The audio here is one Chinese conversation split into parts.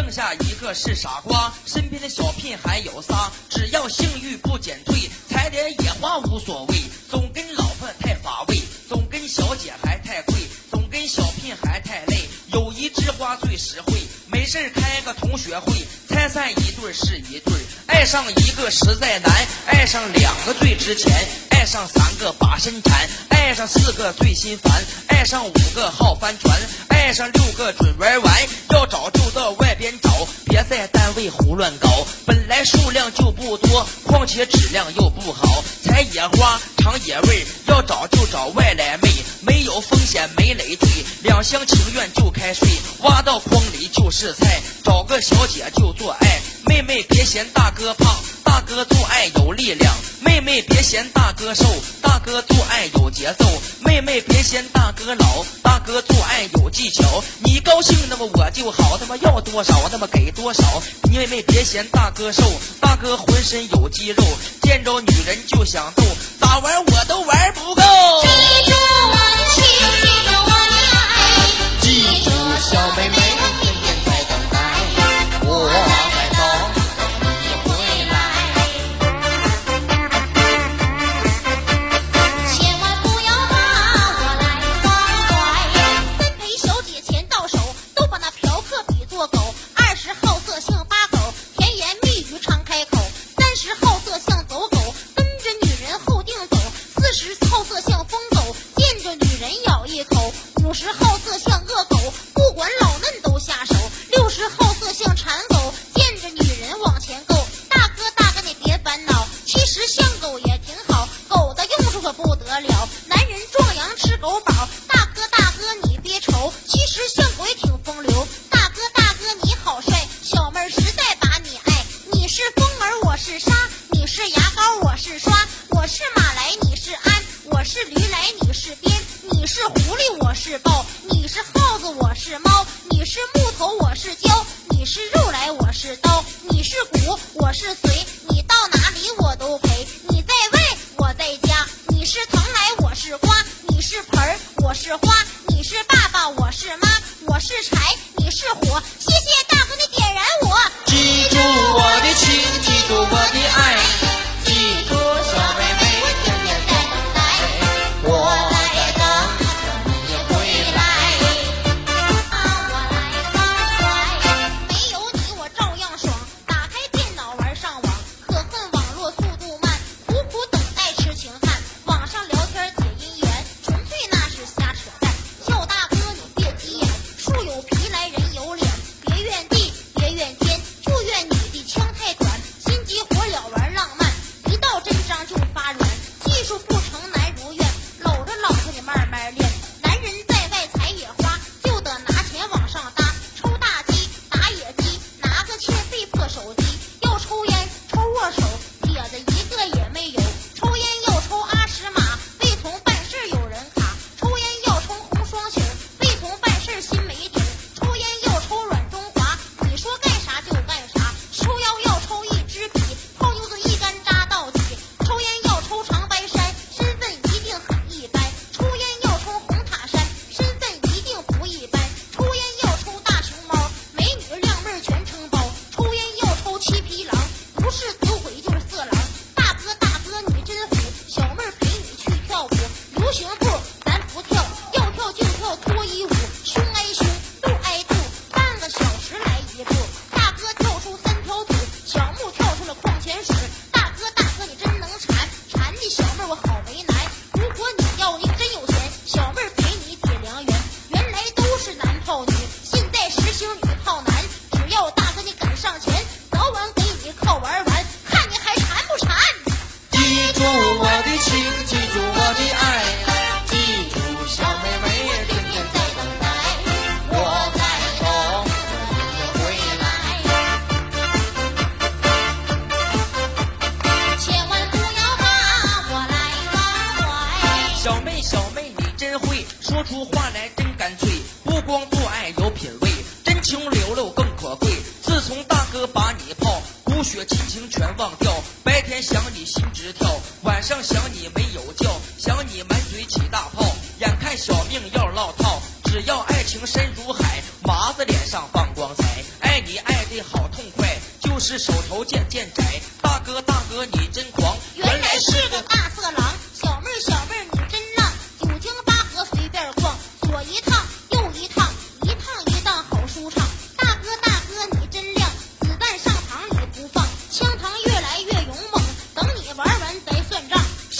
剩下一个是傻瓜。身边的小聘还有仨，只要性欲不减退，彩点野花无所谓。总跟老婆太乏味，总跟小姐还太贵，总跟小聘还太累。友谊之花最实惠，没事开个同学会，拆散一对是一对。爱上一个实在难，爱上两个最值钱，爱上三个把身缠，爱上四个最心烦，爱上五个好帆船，爱上六个准玩完。要找就到外边找，别在单位胡乱搞。本来数量就不多，况且质量又不好，采野花尝野味，要找就找外来妹，没有风险没累赘，两厢情愿就开睡，挖到筐里就是菜，找个小姐就做爱。妹妹别嫌大哥胖，大哥做爱有力量；妹妹别嫌大哥瘦，大哥做爱有节奏；妹妹别嫌大哥老，大哥做爱有技巧。你高兴那么我就好，他妈要多少他妈给多少。你妹妹别嫌大哥瘦，大哥浑身有肌肉，见着女人就想逗，咋玩我都玩不够。记住 我的情，记住我的爱，记住小妹妹天天在等待，我是狐狸我是豹，你是耗子我是猫，你是木头我是胶，你是肉来我是刀，你是骨我是髓，你到哪里我都陪，你在外我在家，你是藤来我是瓜，你是盆儿我是花，你是爸爸我是妈，我是柴你是火，妹，小妹，你真会说出话来，真干脆。不光做爱有品味，真情流露更可贵。自从大哥把你泡，骨血亲情全忘掉。白天想你心直跳，晚上想你没有觉，想你满嘴起大泡。眼看小命要落套，只要爱情深如海，麻子脸上放光彩。爱你爱的好痛快，就是手头渐渐窄。大哥大哥你真狂，原来是个大色狼。小妹小妹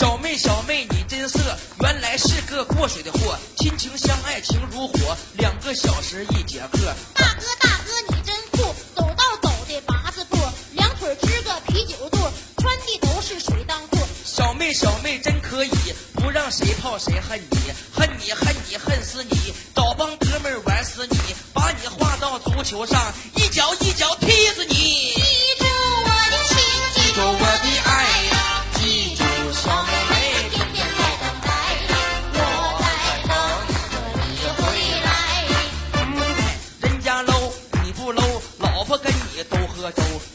小妹小妹你真色，原来是个过水的货。亲情相爱情如火，两个小时一节课。大哥大哥你真酷，走道走的八字步，两腿支个啤酒肚，穿的都是水裆裤。小妹小妹真可以，不让谁泡谁恨你，恨你恨你恨死你，找帮哥们玩死你，把你画到足球上，一脚一脚踢死你。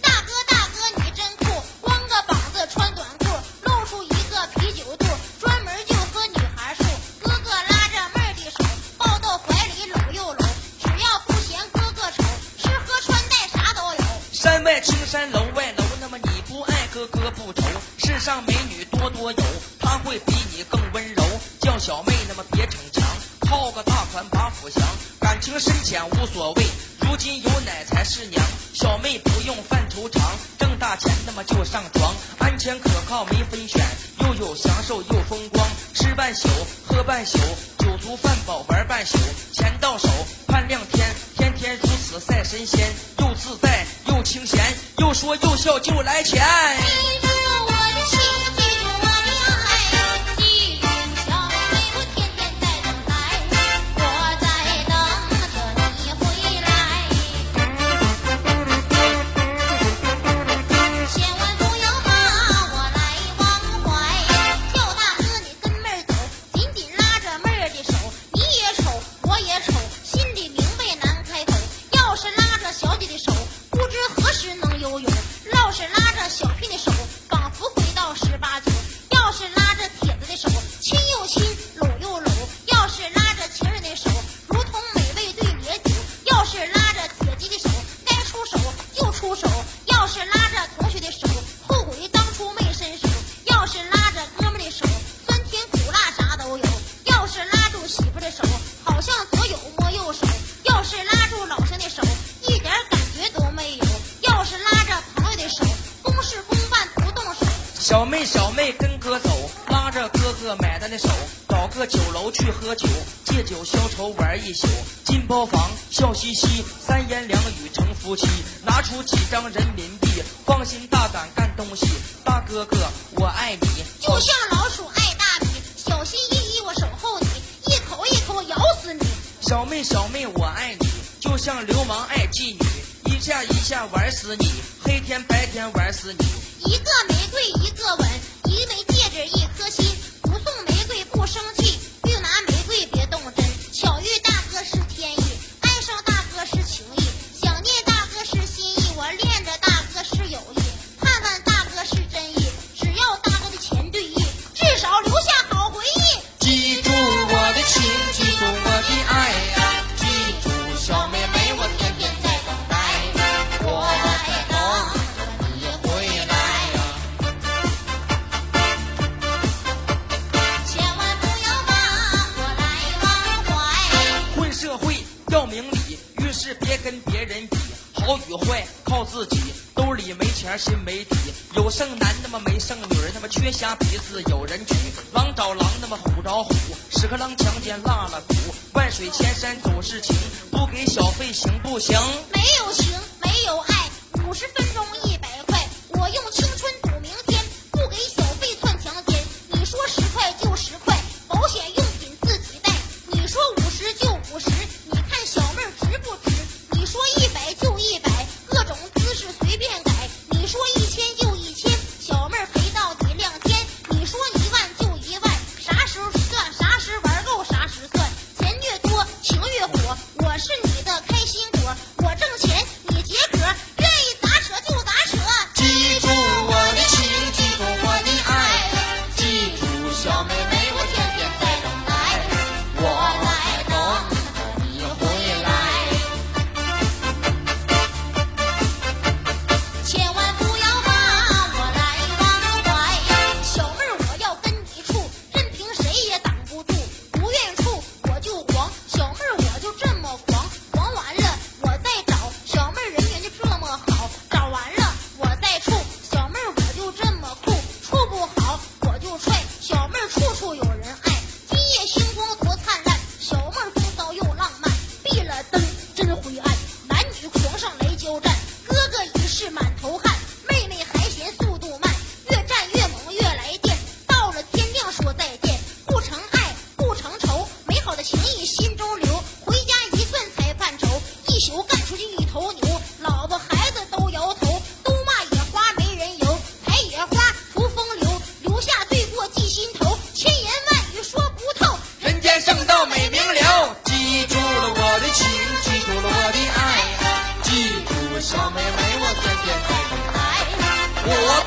大哥大哥你真酷，光个膀子穿短裤，露出一个啤酒肚，专门就喝女孩数。哥哥拉着妹儿的手，抱到怀里搂又搂，只要不嫌哥哥丑，吃喝穿戴啥都有。山外青山楼外楼，那么你不爱哥哥不愁。世上美女多多有，他会比你更温柔。叫小妹那么别逞强，套个大款把府降，感情深浅无所谓。如今有奶才是娘，小妹不用犯愁肠，挣大钱那么就上床，安全可靠没风险，又有享受又风光，吃半宿喝半宿，酒足饭饱玩半宿，钱到手盼亮天，天天如此赛神仙，又自在又清闲，又说又笑就来钱。小妹小妹跟哥走，拉着哥哥买单的手，找个酒楼去喝酒，借酒消愁玩一宿，进包房笑嘻嘻，三言两语成夫妻，拿出几张人民币，放心大胆干东西，大哥哥我爱你，就像老鼠爱大米，小心翼翼我守候你，一口一口咬死你。小妹小妹我爱你，就像流氓爱妓女，一下一下玩死你，每天白天玩死你。一个玫瑰一个吻，一枚戒指一颗心，不送玫瑰不生气，好与坏靠自己。兜里没钱心没底，有剩男那么没剩女儿，那么缺瞎鼻子有人娶。狼找狼那么虎找虎，屎壳郎强奸辣了骨。万水千山总是情，不给小费行不行？没有情，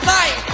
再等